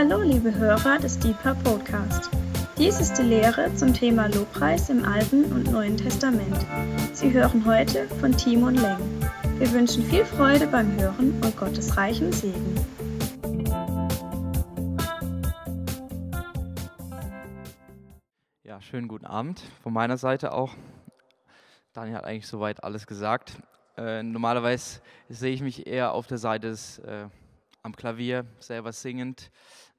Hallo, liebe Hörer des Deeper Podcast. Dies ist die Lehre zum Thema Lobpreis im Alten und Neuen Testament. Sie hören heute von Timon Leng. Wir wünschen viel Freude beim Hören und Gottes reichen Segen. Ja, schönen guten Abend von meiner Seite auch. Daniel hat eigentlich soweit alles gesagt. Äh, normalerweise sehe ich mich eher auf der Seite des, äh, am Klavier, selber singend,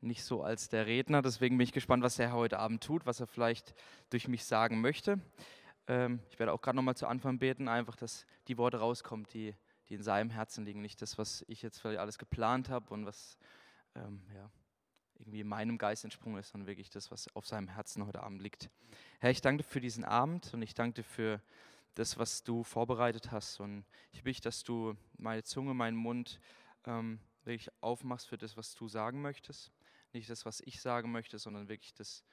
nicht so als der Redner. Deswegen bin ich gespannt, was er heute Abend tut, was er vielleicht durch mich sagen möchte. Ähm, ich werde auch gerade nochmal zu Anfang beten, einfach, dass die Worte rauskommen, die, die in seinem Herzen liegen, nicht das, was ich jetzt vielleicht alles geplant habe und was ähm, ja, irgendwie in meinem Geist entsprungen ist, sondern wirklich das, was auf seinem Herzen heute Abend liegt. Herr, ich danke dir für diesen Abend und ich danke dir für das, was du vorbereitet hast. Und ich bitte, dass du meine Zunge, meinen Mund ähm, wirklich aufmachst für das, was du sagen möchtest. Nicht das, was ich sagen möchte, sondern wirklich das,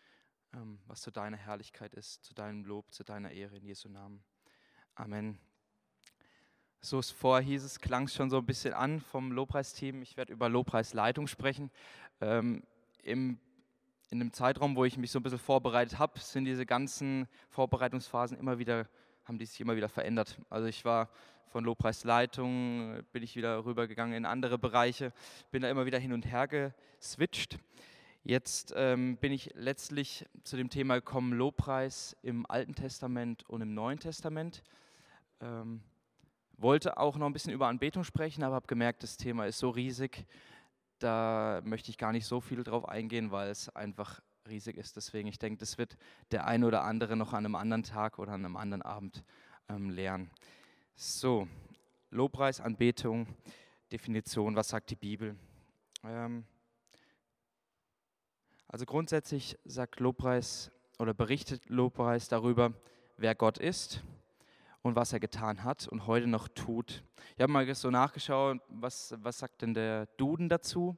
ähm, was zu deiner Herrlichkeit ist, zu deinem Lob, zu deiner Ehre in Jesu Namen. Amen. So es vorher hieß es, klang es schon so ein bisschen an vom Lobpreisteam. Ich werde über Lobpreisleitung sprechen. Ähm, im, in dem Zeitraum, wo ich mich so ein bisschen vorbereitet habe, sind diese ganzen Vorbereitungsphasen immer wieder haben die sich immer wieder verändert. Also ich war von Lobpreisleitung, bin ich wieder rübergegangen in andere Bereiche, bin da immer wieder hin und her geswitcht. Jetzt ähm, bin ich letztlich zu dem Thema gekommen, Lobpreis im Alten Testament und im Neuen Testament. Ähm, wollte auch noch ein bisschen über Anbetung sprechen, aber habe gemerkt, das Thema ist so riesig, da möchte ich gar nicht so viel drauf eingehen, weil es einfach riesig ist. Deswegen, ich denke, das wird der eine oder andere noch an einem anderen Tag oder an einem anderen Abend ähm, lernen. So, Lobpreis, Anbetung, Definition, was sagt die Bibel? Ähm, also grundsätzlich sagt Lobpreis oder berichtet Lobpreis darüber, wer Gott ist und was er getan hat und heute noch tut. Ich habe mal so nachgeschaut, was, was sagt denn der Duden dazu?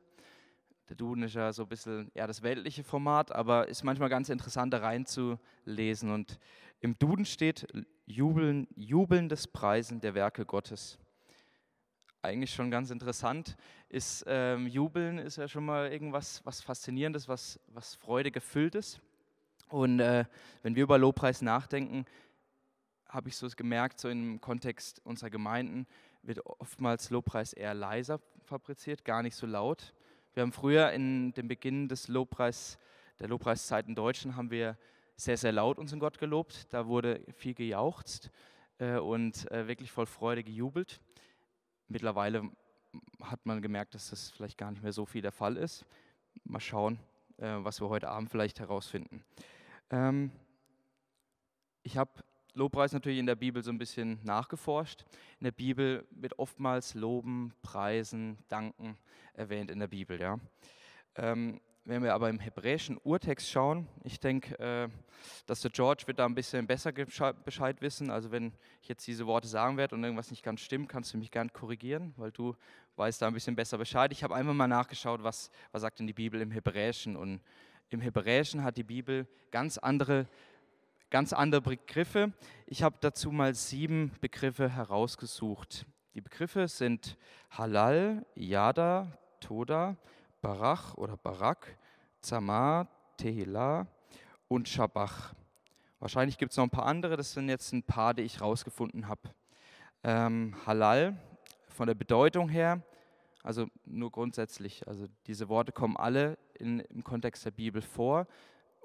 Der Duden ist ja so ein bisschen eher das weltliche Format, aber ist manchmal ganz interessant, da reinzulesen. Und im Duden steht Jubeln, jubelndes Preisen der Werke Gottes. Eigentlich schon ganz interessant. Ist, ähm, Jubeln ist ja schon mal irgendwas was Faszinierendes, was, was Freude gefülltes. Und äh, wenn wir über Lobpreis nachdenken, habe ich so gemerkt, so im Kontext unserer Gemeinden wird oftmals Lobpreis eher leiser fabriziert, gar nicht so laut. Wir haben früher in dem Beginn des Lobpreis, der Lobpreiszeit in Deutschland, haben wir sehr, sehr laut unseren Gott gelobt. Da wurde viel gejauchzt äh, und äh, wirklich voll Freude gejubelt. Mittlerweile hat man gemerkt, dass das vielleicht gar nicht mehr so viel der Fall ist. Mal schauen, äh, was wir heute Abend vielleicht herausfinden. Ähm, ich habe Lobpreis natürlich in der Bibel so ein bisschen nachgeforscht. In der Bibel wird oftmals Loben, Preisen, Danken erwähnt in der Bibel. Ja. Ähm, wenn wir aber im hebräischen Urtext schauen, ich denke, äh, dass der George wird da ein bisschen besser Bescheid wissen. Also wenn ich jetzt diese Worte sagen werde und irgendwas nicht ganz stimmt, kannst du mich gern korrigieren, weil du weißt da ein bisschen besser Bescheid. Ich habe einfach mal nachgeschaut, was, was sagt denn die Bibel im Hebräischen. Und im Hebräischen hat die Bibel ganz andere ganz andere Begriffe. Ich habe dazu mal sieben Begriffe herausgesucht. Die Begriffe sind Halal, Yada, Toda, Barach oder Barak, Zamar, Tehillah und Shabach. Wahrscheinlich gibt es noch ein paar andere, das sind jetzt ein paar, die ich herausgefunden habe. Ähm, Halal, von der Bedeutung her, also nur grundsätzlich, also diese Worte kommen alle in, im Kontext der Bibel vor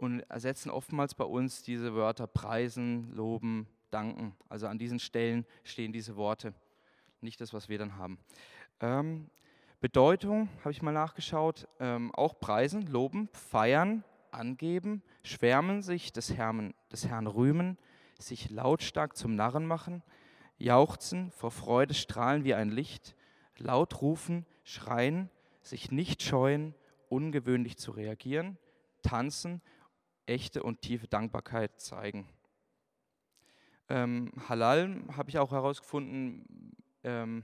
und ersetzen oftmals bei uns diese Wörter preisen, loben, danken. Also an diesen Stellen stehen diese Worte, nicht das, was wir dann haben. Ähm, Bedeutung habe ich mal nachgeschaut, ähm, auch preisen, loben, feiern, angeben, schwärmen sich des Herrn, des Herrn rühmen, sich lautstark zum Narren machen, jauchzen, vor Freude strahlen wie ein Licht, laut rufen, schreien, sich nicht scheuen, ungewöhnlich zu reagieren, tanzen echte und tiefe Dankbarkeit zeigen. Ähm, Halal habe ich auch herausgefunden, ähm,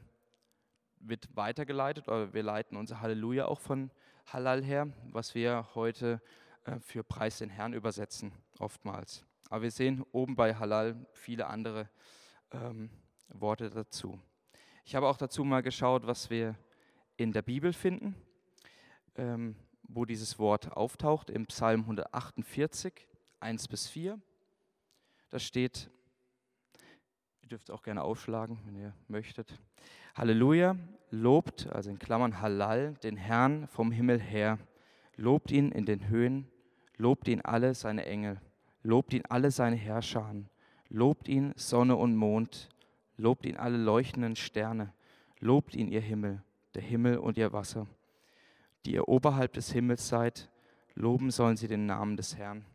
wird weitergeleitet, oder wir leiten unser Halleluja auch von Halal her, was wir heute äh, für Preis den Herrn übersetzen, oftmals. Aber wir sehen oben bei Halal viele andere ähm, Worte dazu. Ich habe auch dazu mal geschaut, was wir in der Bibel finden. Ähm, wo dieses Wort auftaucht, im Psalm 148, 1 bis 4. Da steht, ihr dürft auch gerne aufschlagen, wenn ihr möchtet. Halleluja, lobt, also in Klammern Halal, den Herrn vom Himmel her. Lobt ihn in den Höhen, lobt ihn alle seine Engel, lobt ihn alle seine Herrscher. Lobt ihn Sonne und Mond, lobt ihn alle leuchtenden Sterne, lobt ihn ihr Himmel, der Himmel und ihr Wasser die ihr oberhalb des Himmels seid, loben sollen sie den Namen des Herrn.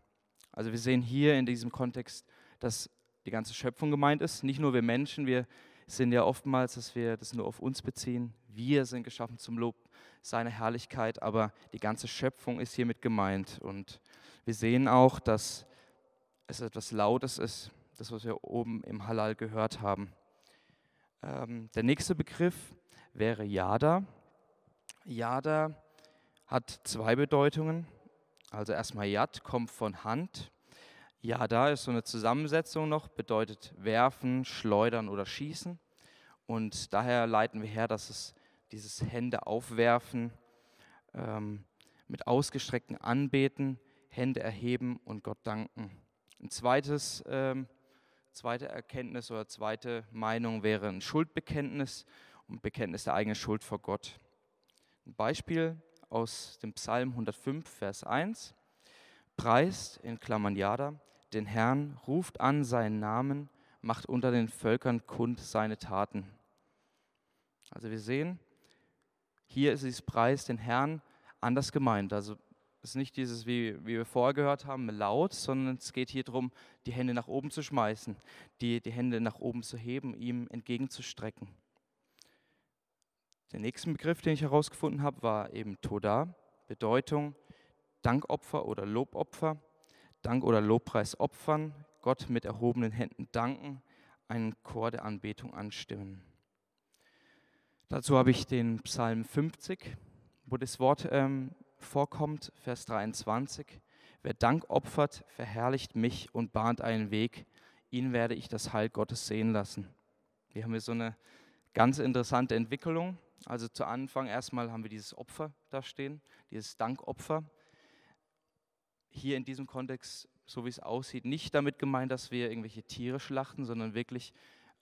Also wir sehen hier in diesem Kontext, dass die ganze Schöpfung gemeint ist. Nicht nur wir Menschen, wir sind ja oftmals, dass wir das nur auf uns beziehen. Wir sind geschaffen zum Lob seiner Herrlichkeit, aber die ganze Schöpfung ist hiermit gemeint. Und wir sehen auch, dass es etwas Lautes ist, das, was wir oben im Halal gehört haben. Ähm, der nächste Begriff wäre Yada. Yada hat zwei Bedeutungen. Also erstmal Yad kommt von Hand. Yada ist so eine Zusammensetzung noch, bedeutet werfen, schleudern oder schießen. Und daher leiten wir her, dass es dieses Hände aufwerfen, ähm, mit ausgestreckten Anbeten, Hände erheben und Gott danken. Ein zweites, ähm, zweite Erkenntnis oder zweite Meinung wäre ein Schuldbekenntnis und Bekenntnis der eigenen Schuld vor Gott. Ein Beispiel aus dem Psalm 105, Vers 1. Preist, in Klammern Jada, den Herrn, ruft an seinen Namen, macht unter den Völkern kund seine Taten. Also wir sehen, hier ist dieses Preis den Herrn anders gemeint. Also es ist nicht dieses, wie, wie wir vorher gehört haben, laut, sondern es geht hier darum, die Hände nach oben zu schmeißen, die, die Hände nach oben zu heben, ihm entgegenzustrecken. Der nächste Begriff, den ich herausgefunden habe, war eben Toda, Bedeutung Dankopfer oder Lobopfer, Dank oder Lobpreis opfern, Gott mit erhobenen Händen danken, einen Chor der Anbetung anstimmen. Dazu habe ich den Psalm 50, wo das Wort ähm, vorkommt, Vers 23. Wer Dank opfert, verherrlicht mich und bahnt einen Weg, ihn werde ich das Heil Gottes sehen lassen. Wir haben hier so eine ganz interessante Entwicklung. Also zu Anfang erstmal haben wir dieses Opfer da stehen, dieses Dankopfer. Hier in diesem Kontext, so wie es aussieht, nicht damit gemeint, dass wir irgendwelche Tiere schlachten, sondern wirklich,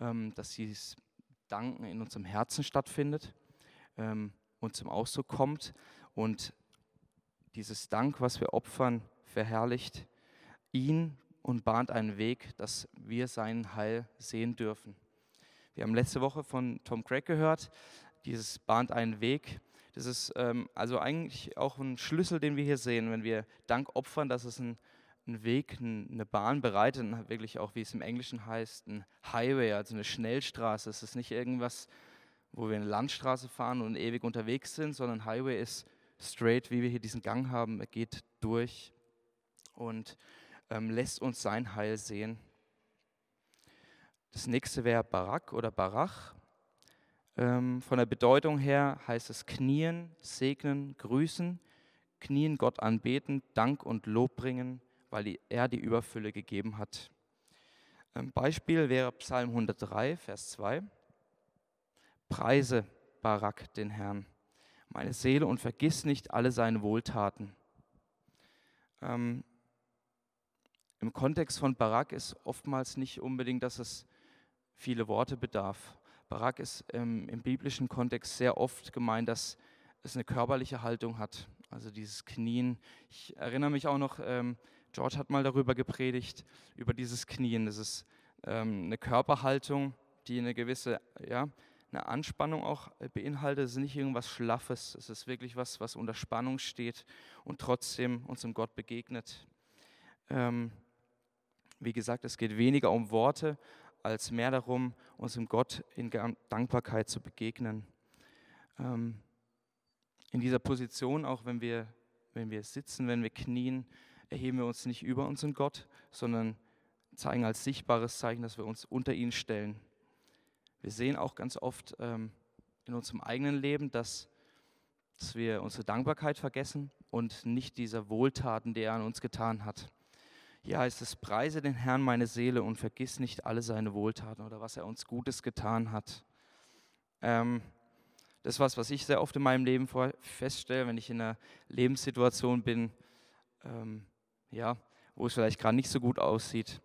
ähm, dass dieses Danken in unserem Herzen stattfindet ähm, und zum Ausdruck kommt. Und dieses Dank, was wir opfern, verherrlicht ihn und bahnt einen Weg, dass wir sein Heil sehen dürfen. Wir haben letzte Woche von Tom Craig gehört, dieses bahnt einen Weg. Das ist ähm, also eigentlich auch ein Schlüssel, den wir hier sehen, wenn wir Dank opfern, dass es ein, ein Weg, ein, eine Bahn bereitet, wirklich auch, wie es im Englischen heißt, ein Highway, also eine Schnellstraße. Es ist nicht irgendwas, wo wir eine Landstraße fahren und ewig unterwegs sind, sondern Highway ist straight, wie wir hier diesen Gang haben. Er geht durch und ähm, lässt uns sein Heil sehen. Das nächste wäre Barak oder Barach. Ähm, von der Bedeutung her heißt es knien, segnen, grüßen, knien, Gott anbeten, Dank und Lob bringen, weil er die Überfülle gegeben hat. Ein Beispiel wäre Psalm 103, Vers 2. Preise Barak den Herrn, meine Seele, und vergiss nicht alle seine Wohltaten. Ähm, Im Kontext von Barak ist oftmals nicht unbedingt, dass es viele Worte bedarf. Barak ist ähm, im biblischen Kontext sehr oft gemeint, dass es eine körperliche Haltung hat, also dieses Knien. Ich erinnere mich auch noch, ähm, George hat mal darüber gepredigt, über dieses Knien. Das ist ähm, eine Körperhaltung, die eine gewisse, ja, eine Anspannung auch beinhaltet. Es ist nicht irgendwas Schlaffes, es ist wirklich was, was unter Spannung steht und trotzdem unserem Gott begegnet. Ähm, wie gesagt, es geht weniger um Worte, als mehr darum, unserem Gott in Dankbarkeit zu begegnen. Ähm, in dieser Position, auch wenn wir, wenn wir sitzen, wenn wir knien, erheben wir uns nicht über unseren Gott, sondern zeigen als sichtbares Zeichen, dass wir uns unter ihn stellen. Wir sehen auch ganz oft ähm, in unserem eigenen Leben, dass, dass wir unsere Dankbarkeit vergessen und nicht dieser Wohltaten, die er an uns getan hat. Hier heißt es, preise den Herrn meine Seele und vergiss nicht alle seine Wohltaten oder was er uns Gutes getan hat. Ähm, das ist was, was ich sehr oft in meinem Leben feststelle, wenn ich in einer Lebenssituation bin, ähm, ja, wo es vielleicht gerade nicht so gut aussieht.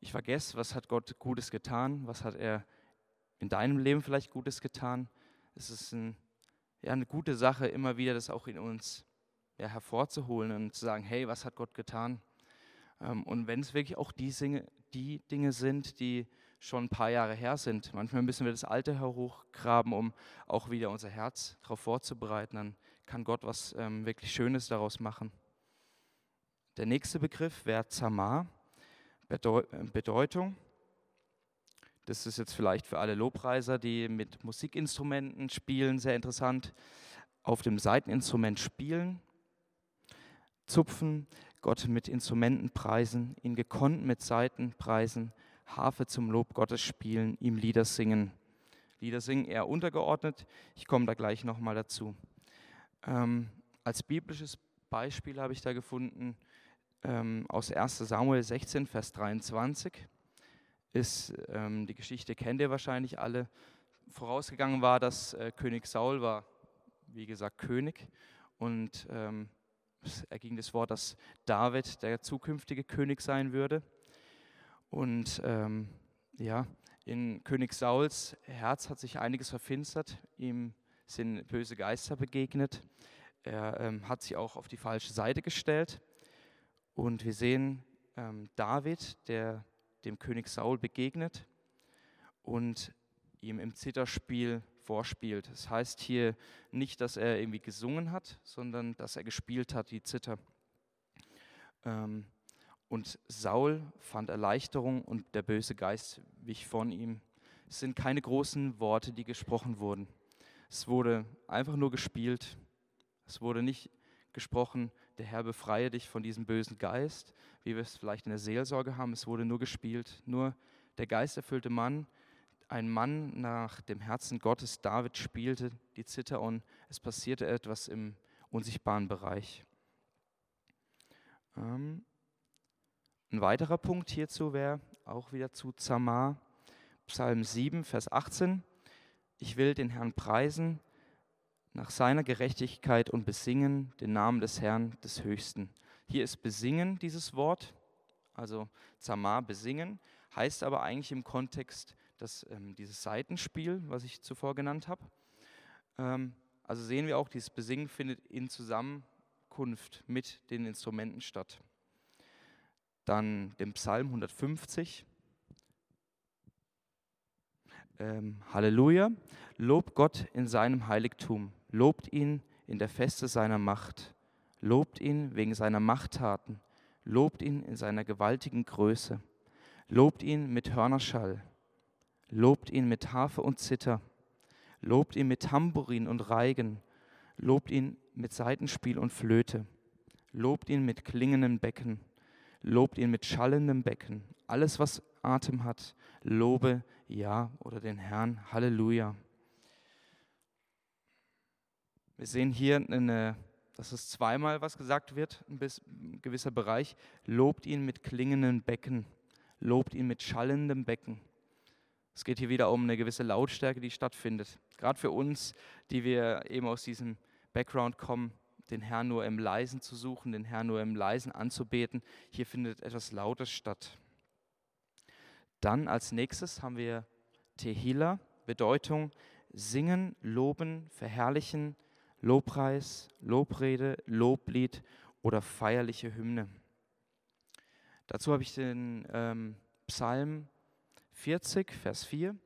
Ich vergesse, was hat Gott Gutes getan, was hat er in deinem Leben vielleicht Gutes getan. Es ist ein, ja, eine gute Sache, immer wieder das auch in uns ja, hervorzuholen und zu sagen, hey, was hat Gott getan? Ähm, und wenn es wirklich auch die Dinge, die Dinge sind, die schon ein paar Jahre her sind. Manchmal müssen wir das Alte hochgraben, um auch wieder unser Herz darauf vorzubereiten. Dann kann Gott was ähm, wirklich Schönes daraus machen. Der nächste Begriff wäre Zamar, äh, Bedeutung. Das ist jetzt vielleicht für alle Lobpreiser, die mit Musikinstrumenten spielen, sehr interessant. Auf dem Seiteninstrument spielen, zupfen, Gott mit Instrumenten preisen, ihn gekonnt mit Saiten preisen, Harfe zum Lob Gottes spielen, ihm Lieder singen. Lieder singen eher untergeordnet, ich komme da gleich nochmal dazu. Ähm, als biblisches Beispiel habe ich da gefunden ähm, aus 1 Samuel 16, Vers 23. Ist, ähm, die Geschichte kennt ihr wahrscheinlich alle. Vorausgegangen war, dass äh, König Saul war, wie gesagt, König. Und ähm, erging das Wort, dass David der zukünftige König sein würde. Und ähm, ja, in König Sauls Herz hat sich einiges verfinstert. Ihm sind böse Geister begegnet. Er ähm, hat sich auch auf die falsche Seite gestellt. Und wir sehen ähm, David, der dem König Saul begegnet und ihm im Zitterspiel vorspielt. Das heißt hier nicht, dass er irgendwie gesungen hat, sondern dass er gespielt hat, die Zither. Ähm, und Saul fand Erleichterung und der böse Geist wich von ihm. Es sind keine großen Worte, die gesprochen wurden. Es wurde einfach nur gespielt. Es wurde nicht gesprochen, der Herr befreie dich von diesem bösen Geist, wie wir es vielleicht in der Seelsorge haben. Es wurde nur gespielt. Nur der geisterfüllte Mann, ein Mann nach dem Herzen Gottes, David spielte die Zither und es passierte etwas im unsichtbaren Bereich. Ähm, ein weiterer Punkt hierzu wäre auch wieder zu Zamar, Psalm 7, Vers 18. Ich will den Herrn preisen nach seiner Gerechtigkeit und besingen den Namen des Herrn des Höchsten. Hier ist besingen dieses Wort, also Zamar besingen, heißt aber eigentlich im Kontext dass, ähm, dieses Seitenspiel, was ich zuvor genannt habe. Ähm, also sehen wir auch, dieses Besingen findet in Zusammenkunft mit den Instrumenten statt. Dann den Psalm 150. Ähm, Halleluja. Lobt Gott in seinem Heiligtum. Lobt ihn in der Feste seiner Macht. Lobt ihn wegen seiner Machttaten. Lobt ihn in seiner gewaltigen Größe. Lobt ihn mit Hörnerschall. Lobt ihn mit Harfe und Zither. Lobt ihn mit Tambourin und Reigen. Lobt ihn mit Saitenspiel und Flöte. Lobt ihn mit klingenden Becken lobt ihn mit schallendem Becken. Alles, was Atem hat, lobe ja oder den Herrn. Halleluja. Wir sehen hier, eine, dass es zweimal was gesagt wird, ein, gewisser Bereich. Lobt ihn mit klingenden Becken. Lobt ihn mit schallendem Becken. Es geht hier wieder um eine gewisse Lautstärke, die stattfindet. Gerade für uns, die wir eben aus diesem Background kommen, den Herrn nur im Leisen zu suchen, den Herrn nur im Leisen anzubeten. Hier findet etwas Lautes statt. Dann als nächstes haben wir Tehila, Bedeutung singen, loben, verherrlichen, Lobpreis, Lobrede, Loblied oder feierliche Hymne. Dazu habe ich den ähm, Psalm 40, Vers 4.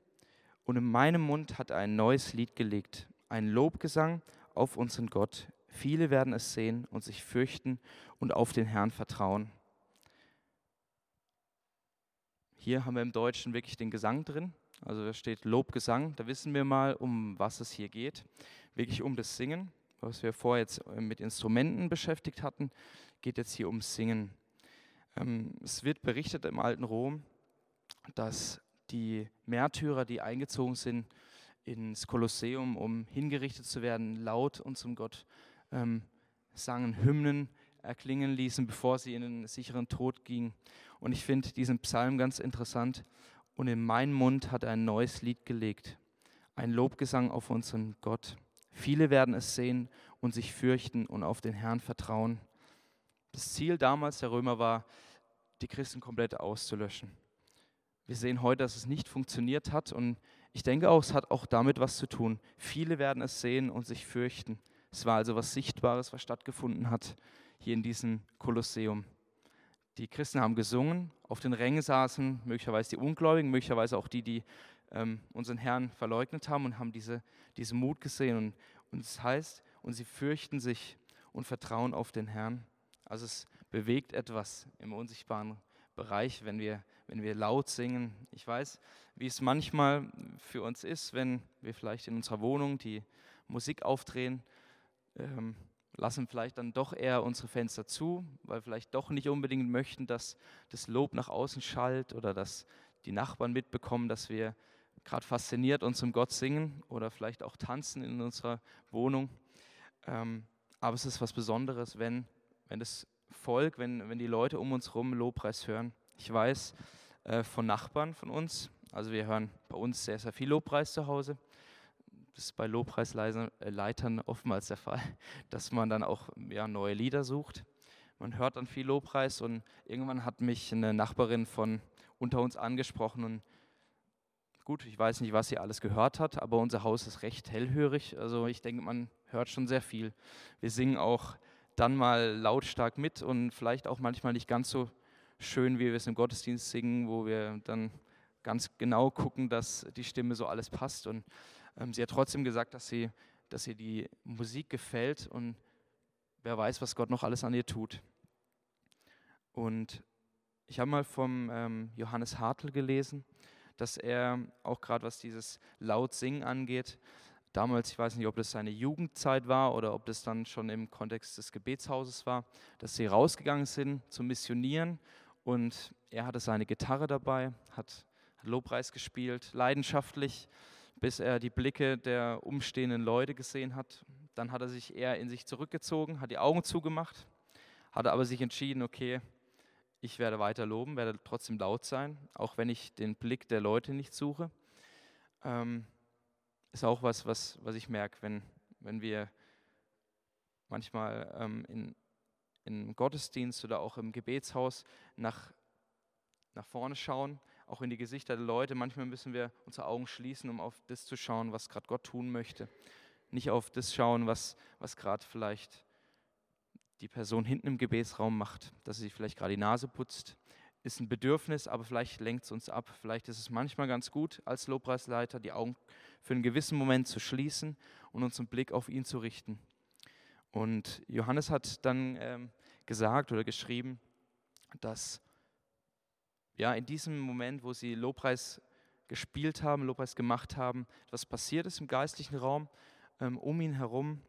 Und in meinem Mund hat er ein neues Lied gelegt, ein Lobgesang auf unseren Gott. Viele werden es sehen und sich fürchten und auf den Herrn vertrauen. Hier haben wir im Deutschen wirklich den Gesang drin. Also da steht Lobgesang. Da wissen wir mal, um was es hier geht. Wirklich um das Singen. Was wir vorher jetzt mit Instrumenten beschäftigt hatten, geht jetzt hier ums Singen. Ähm, es wird berichtet im alten Rom, dass die Märtyrer, die eingezogen sind ins Kolosseum, um hingerichtet zu werden, laut und zum Gott ähm, sangen, Hymnen erklingen ließen, bevor sie in den sicheren Tod gingen. Und ich finde diesen Psalm ganz interessant. Und in meinen Mund hat er ein neues Lied gelegt, ein Lobgesang auf unseren Gott. Viele werden es sehen und sich fürchten und auf den Herrn vertrauen. Das Ziel damals der Römer war, die Christen komplett auszulöschen. Wir sehen heute, dass es nicht funktioniert hat und ich denke auch, es hat auch damit was zu tun. Viele werden es sehen und sich fürchten. Es war also was Sichtbares, was stattgefunden hat hier in diesem Kolosseum. Die Christen haben gesungen, auf den Rängen saßen möglicherweise die Ungläubigen, möglicherweise auch die, die ähm, unseren Herrn verleugnet haben und haben diese, diesen Mut gesehen. Und, und es heißt, und sie fürchten sich und vertrauen auf den Herrn. Also es bewegt etwas im unsichtbaren Bereich, wenn wir, wenn wir laut singen. Ich weiß, wie es manchmal für uns ist, wenn wir vielleicht in unserer Wohnung die Musik aufdrehen, ähm, lassen vielleicht dann doch eher unsere Fenster zu, weil vielleicht doch nicht unbedingt möchten, dass das Lob nach außen schallt oder dass die Nachbarn mitbekommen, dass wir gerade fasziniert unserem Gott singen oder vielleicht auch tanzen in unserer Wohnung. Ähm, aber es ist was Besonderes, wenn, wenn das Volk, wenn, wenn die Leute um uns herum Lobpreis hören. Ich weiß äh, von Nachbarn von uns, also wir hören bei uns sehr, sehr viel Lobpreis zu Hause. Das ist bei Lobpreisleitern äh, oftmals der Fall, dass man dann auch ja, neue Lieder sucht. Man hört dann viel Lobpreis und irgendwann hat mich eine Nachbarin von unter uns angesprochen und Gut, ich weiß nicht, was sie alles gehört hat, aber unser Haus ist recht hellhörig. Also ich denke, man hört schon sehr viel. Wir singen auch dann mal lautstark mit und vielleicht auch manchmal nicht ganz so schön, wie wir es im Gottesdienst singen, wo wir dann ganz genau gucken, dass die Stimme so alles passt. Und ähm, sie hat trotzdem gesagt, dass sie, dass ihr die Musik gefällt und wer weiß, was Gott noch alles an ihr tut. Und ich habe mal vom ähm, Johannes Hartl gelesen, dass er auch gerade was dieses laut Singen angeht, damals, ich weiß nicht, ob das seine Jugendzeit war oder ob das dann schon im Kontext des Gebetshauses war, dass sie rausgegangen sind zum Missionieren und er hatte seine Gitarre dabei, hat Lobpreis gespielt, leidenschaftlich, bis er die Blicke der umstehenden Leute gesehen hat. Dann hat er sich eher in sich zurückgezogen, hat die Augen zugemacht, hatte aber sich entschieden, okay, ich werde weiter loben, werde trotzdem laut sein, auch wenn ich den Blick der Leute nicht suche. Ähm, ist auch was, was, was ich merke, wenn, wenn wir manchmal ähm, in, im Gottesdienst oder auch im Gebetshaus nach, nach vorne schauen, auch in die Gesichter der Leute. Manchmal müssen wir unsere Augen schließen, um auf das zu schauen, was gerade Gott tun möchte. Nicht auf das schauen, was, was gerade vielleicht die Person hinten im Gebetsraum macht, dass sie vielleicht gerade die Nase putzt, ist ein Bedürfnis, aber vielleicht lenkt es uns ab. Vielleicht ist es manchmal ganz gut, als Lobpreisleiter die Augen für einen gewissen Moment zu schließen und unseren Blick auf ihn zu richten. Und Johannes hat dann ähm, gesagt oder geschrieben, dass ja in diesem Moment, wo sie Lobpreis gespielt haben, Lobpreis gemacht haben, was passiert ist im geistlichen Raum ähm, um ihn herum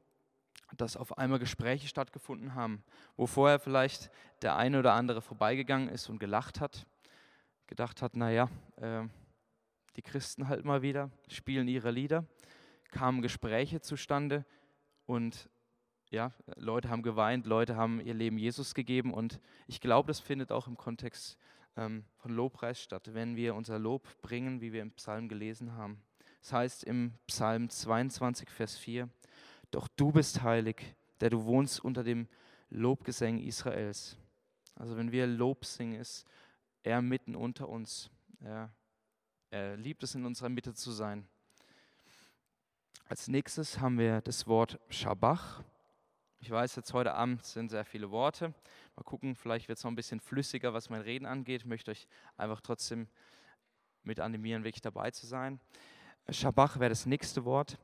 dass auf einmal Gespräche stattgefunden haben, wo vorher vielleicht der eine oder andere vorbeigegangen ist und gelacht hat, gedacht hat, naja, äh, die Christen halt mal wieder, spielen ihre Lieder, kamen Gespräche zustande und ja, Leute haben geweint, Leute haben ihr Leben Jesus gegeben und ich glaube, das findet auch im Kontext ähm, von Lobpreis statt, wenn wir unser Lob bringen, wie wir im Psalm gelesen haben. Das heißt im Psalm 22, Vers 4, doch du bist heilig, der du wohnst unter dem Lobgesang Israels. Also wenn wir Lob singen, ist er mitten unter uns. Er, er liebt es, in unserer Mitte zu sein. Als nächstes haben wir das Wort Schabach. Ich weiß, jetzt heute Abend sind sehr viele Worte. Mal gucken, vielleicht wird es noch ein bisschen flüssiger, was mein Reden angeht. Ich möchte euch einfach trotzdem mit animieren, wirklich dabei zu sein. Schabach wäre das nächste Wort.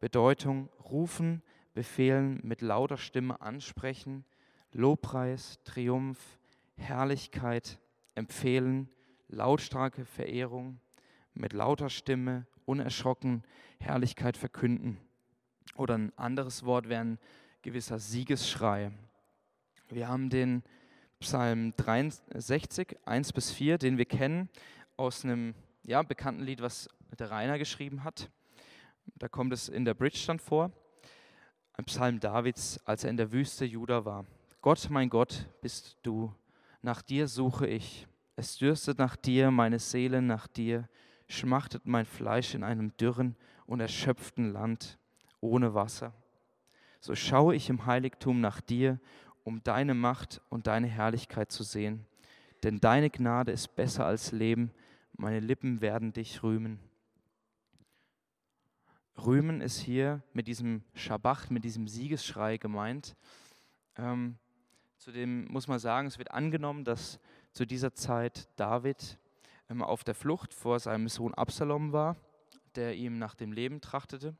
Bedeutung rufen, befehlen, mit lauter Stimme ansprechen, Lobpreis, Triumph, Herrlichkeit, empfehlen, lautstarke Verehrung, mit lauter Stimme, unerschrocken, Herrlichkeit verkünden. Oder ein anderes Wort wäre ein gewisser Siegesschrei. Wir haben den Psalm 63, 1 bis 4, den wir kennen aus einem ja, bekannten Lied, was der Rainer geschrieben hat. Da kommt es in der Bridge dann vor. Ein Psalm Davids, als er in der Wüste Juda war. Gott, mein Gott, bist du. Nach dir suche ich. Es dürstet nach dir, meine Seele nach dir. Schmachtet mein Fleisch in einem dürren und erschöpften Land. ohne Wasser. So schaue ich im Heiligtum nach dir, um deine Macht und deine Herrlichkeit zu sehen. Denn deine Gnade ist besser als Leben, meine Lippen werden dich rühmen. Rühmen ist hier mit diesem Schabach, mit diesem Siegesschrei gemeint. Ähm, zudem muss man sagen, es wird angenommen, dass zu dieser Zeit David ähm, auf der Flucht vor seinem Sohn Absalom war, der ihm nach dem Leben trachtete.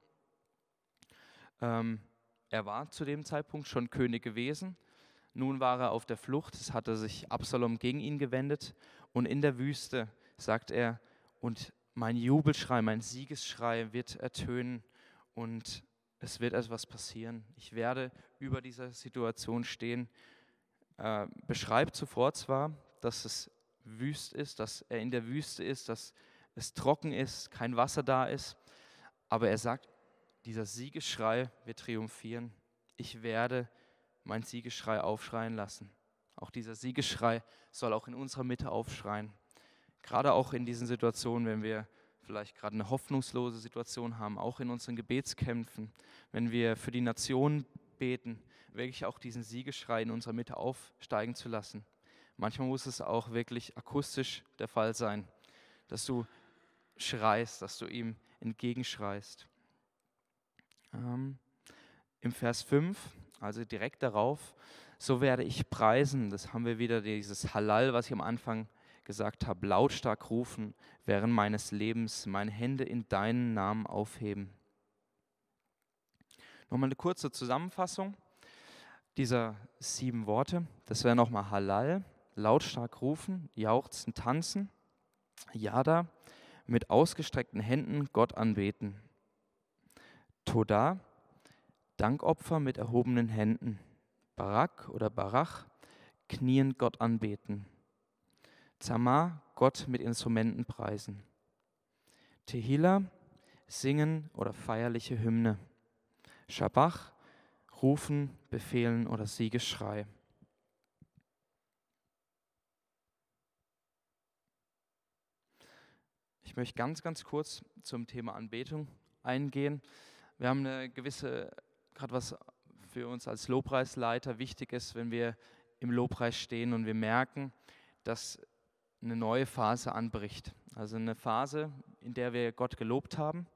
Ähm, er war zu dem Zeitpunkt schon König gewesen. Nun war er auf der Flucht, es hatte sich Absalom gegen ihn gewendet und in der Wüste sagt er, und mein Jubelschrei, mein Siegesschrei wird ertönen und es wird etwas passieren. Ich werde über dieser Situation stehen. Er beschreibt zuvor zwar, dass es wüst ist, dass er in der Wüste ist, dass es trocken ist, kein Wasser da ist, aber er sagt, dieser Siegesschrei wird triumphieren. Ich werde mein Siegesschrei aufschreien lassen. Auch dieser Siegesschrei soll auch in unserer Mitte aufschreien. Gerade auch in diesen Situationen, wenn wir vielleicht gerade eine hoffnungslose Situation haben, auch in unseren Gebetskämpfen, wenn wir für die Nation beten, wirklich auch diesen Siegesschrei in unserer Mitte aufsteigen zu lassen. Manchmal muss es auch wirklich akustisch der Fall sein, dass du schreist, dass du ihm entgegenschreist. Ähm, Im Vers 5, also direkt darauf, so werde ich preisen, das haben wir wieder dieses Halal, was ich am Anfang gesagt habe, lautstark rufen während meines Lebens, meine Hände in deinen Namen aufheben. Nochmal eine kurze Zusammenfassung dieser sieben Worte. Das wäre nochmal Halal, lautstark rufen, jauchzen, tanzen. Yada, mit ausgestreckten Händen Gott anbeten. Toda, Dankopfer mit erhobenen Händen. Barak oder Barach, knien Gott anbeten. Zama, Gott mit Instrumenten preisen. Tehila, singen oder feierliche Hymne. Schabach, rufen, befehlen oder Siegesschrei. Ich möchte ganz, ganz kurz zum Thema Anbetung eingehen. Wir haben eine gewisse, gerade was für uns als Lobpreisleiter wichtig ist, wenn wir im Lobpreis stehen und wir merken, dass eine neue Phase anbricht. Also eine Phase, in der wir Gott gelobt haben,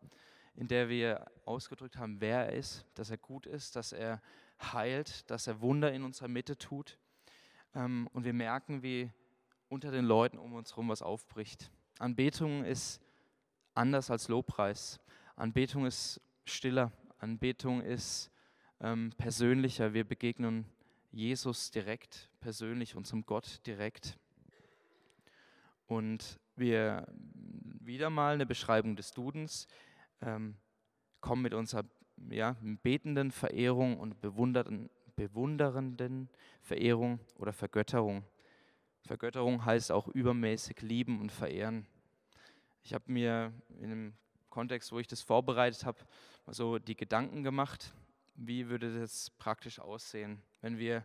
in der wir ausgedrückt haben, wer er ist, dass er gut ist, dass er heilt, dass er Wunder in unserer Mitte tut. Ähm, und wir merken, wie unter den Leuten um uns herum was aufbricht. Anbetung ist anders als Lobpreis. Anbetung ist stiller. Anbetung ist ähm, persönlicher. Wir begegnen Jesus direkt, persönlich, unserem Gott direkt. Und wir wieder mal eine Beschreibung des Dudens ähm, kommen mit unserer ja, betenden Verehrung und bewundernden, bewundernden Verehrung oder Vergötterung. Vergötterung heißt auch übermäßig lieben und verehren. Ich habe mir in einem Kontext, wo ich das vorbereitet habe, so die Gedanken gemacht, wie würde das praktisch aussehen, wenn wir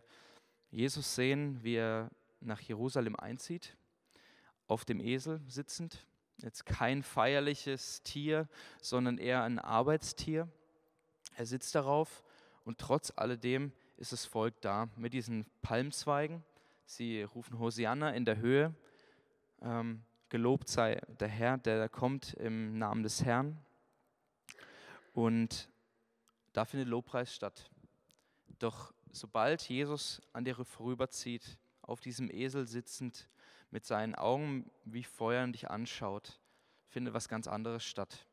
Jesus sehen, wie er nach Jerusalem einzieht, auf dem Esel sitzend, jetzt kein feierliches Tier, sondern eher ein Arbeitstier. Er sitzt darauf und trotz alledem ist das Volk da mit diesen Palmzweigen. Sie rufen Hosianna in der Höhe. Ähm, gelobt sei der Herr, der da kommt im Namen des Herrn. Und da findet Lobpreis statt. Doch sobald Jesus an dir vorüberzieht, auf diesem Esel sitzend, mit seinen Augen wie Feuer dich anschaut, findet was ganz anderes statt.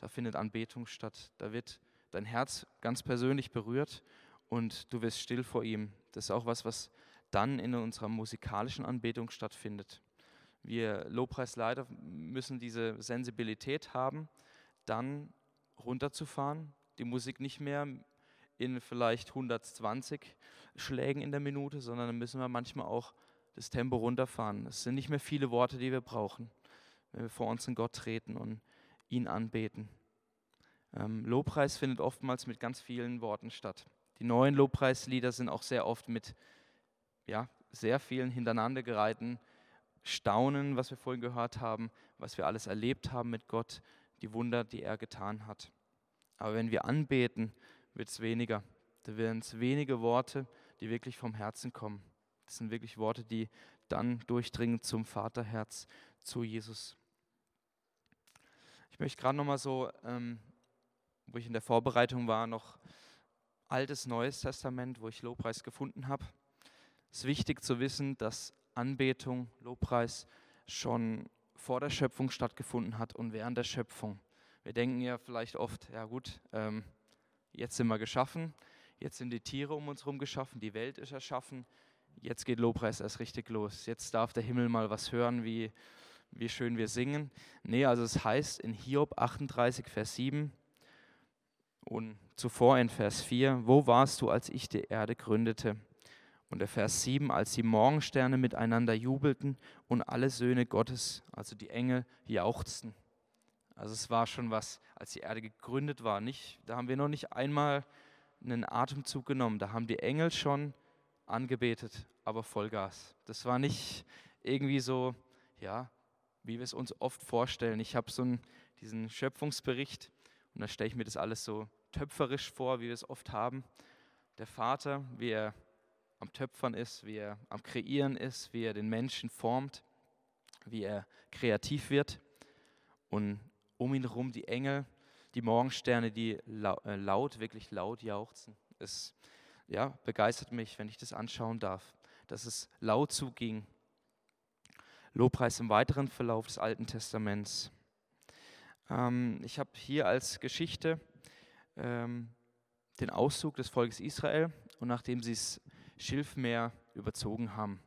Da findet Anbetung statt. Da wird dein Herz ganz persönlich berührt und du wirst still vor ihm. Das ist auch was, was dann in unserer musikalischen Anbetung stattfindet. Wir Lobpreisleiter müssen diese Sensibilität haben, dann runterzufahren, die Musik nicht mehr in vielleicht 120 Schlägen in der Minute, sondern dann müssen wir manchmal auch das Tempo runterfahren. Es sind nicht mehr viele Worte, die wir brauchen, wenn wir vor unseren Gott treten und ihn anbeten. Ähm, Lobpreis findet oftmals mit ganz vielen Worten statt. Die neuen Lobpreislieder sind auch sehr oft mit ja, sehr vielen hintereinander gereihten Staunen, was wir vorhin gehört haben, was wir alles erlebt haben mit Gott, die Wunder, die er getan hat. Aber wenn wir anbeten, wird es weniger. Da werden es wenige Worte, die wirklich vom Herzen kommen. Das sind wirklich Worte, die dann durchdringen zum Vaterherz, zu Jesus. Ich möchte gerade nochmal so, ähm, wo ich in der Vorbereitung war, noch altes, neues Testament, wo ich Lobpreis gefunden habe. Es ist wichtig zu wissen, dass Anbetung, Lobpreis schon vor der Schöpfung stattgefunden hat und während der Schöpfung. Wir denken ja vielleicht oft, ja gut, ähm, jetzt sind wir geschaffen, jetzt sind die Tiere um uns herum geschaffen, die Welt ist erschaffen, jetzt geht Lobpreis erst richtig los. Jetzt darf der Himmel mal was hören, wie, wie schön wir singen. Nee, also es heißt in Hiob 38, Vers 7 und zuvor in Vers 4, wo warst du, als ich die Erde gründete? Und der Vers 7, als die Morgensterne miteinander jubelten und alle Söhne Gottes, also die Engel, jauchzten. Also es war schon was, als die Erde gegründet war. Nicht, da haben wir noch nicht einmal einen Atemzug genommen. Da haben die Engel schon angebetet, aber Vollgas. Das war nicht irgendwie so, ja, wie wir es uns oft vorstellen. Ich habe so einen, diesen Schöpfungsbericht und da stelle ich mir das alles so töpferisch vor, wie wir es oft haben. Der Vater, wie er am Töpfern ist, wie er am Kreieren ist, wie er den Menschen formt, wie er kreativ wird und um ihn herum die Engel, die Morgensterne, die äh, laut, wirklich laut jauchzen. Es ja, begeistert mich, wenn ich das anschauen darf, dass es laut zuging. Lobpreis im weiteren Verlauf des Alten Testaments. Ähm, ich habe hier als Geschichte ähm, den Auszug des Volkes Israel und nachdem sie das Schilfmeer überzogen haben.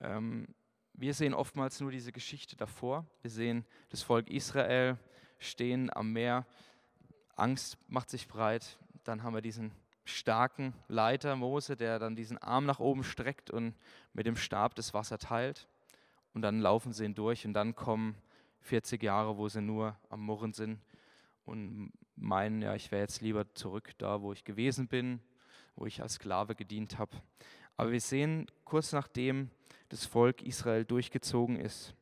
Ähm, wir sehen oftmals nur diese Geschichte davor. Wir sehen das Volk Israel stehen am Meer, Angst macht sich breit. Dann haben wir diesen starken Leiter Mose, der dann diesen Arm nach oben streckt und mit dem Stab das Wasser teilt. Und dann laufen sie ihn durch und dann kommen 40 Jahre, wo sie nur am Murren sind und meinen, ja, ich wäre jetzt lieber zurück da, wo ich gewesen bin, wo ich als Sklave gedient habe. Aber wir sehen, kurz nachdem das Volk Israel durchgezogen ist,